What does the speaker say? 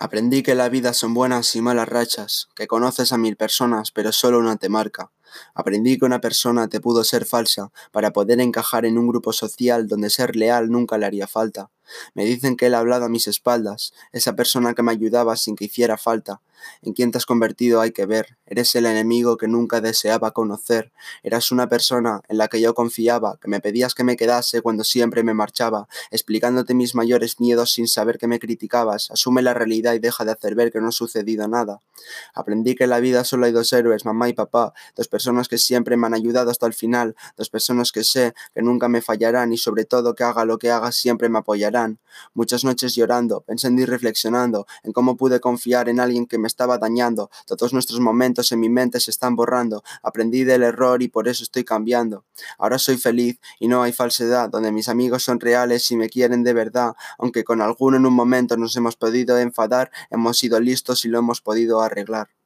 Aprendí que la vida son buenas y malas rachas, que conoces a mil personas pero solo una te marca. Aprendí que una persona te pudo ser falsa para poder encajar en un grupo social donde ser leal nunca le haría falta. Me dicen que él ha hablado a mis espaldas, esa persona que me ayudaba sin que hiciera falta. En quién te has convertido hay que ver, eres el enemigo que nunca deseaba conocer, eras una persona en la que yo confiaba, que me pedías que me quedase cuando siempre me marchaba, explicándote mis mayores miedos sin saber que me criticabas, asume la realidad y deja de hacer ver que no ha sucedido nada. Aprendí que en la vida solo hay dos héroes, mamá y papá, dos personas que siempre me han ayudado hasta el final, dos personas que sé que nunca me fallarán y sobre todo que haga lo que haga siempre me apoyarán. Muchas noches llorando, pensando y reflexionando en cómo pude confiar en alguien que me estaba dañando. Todos nuestros momentos en mi mente se están borrando. Aprendí del error y por eso estoy cambiando. Ahora soy feliz y no hay falsedad, donde mis amigos son reales y me quieren de verdad. Aunque con alguno en un momento nos hemos podido enfadar, hemos sido listos y lo hemos podido arreglar.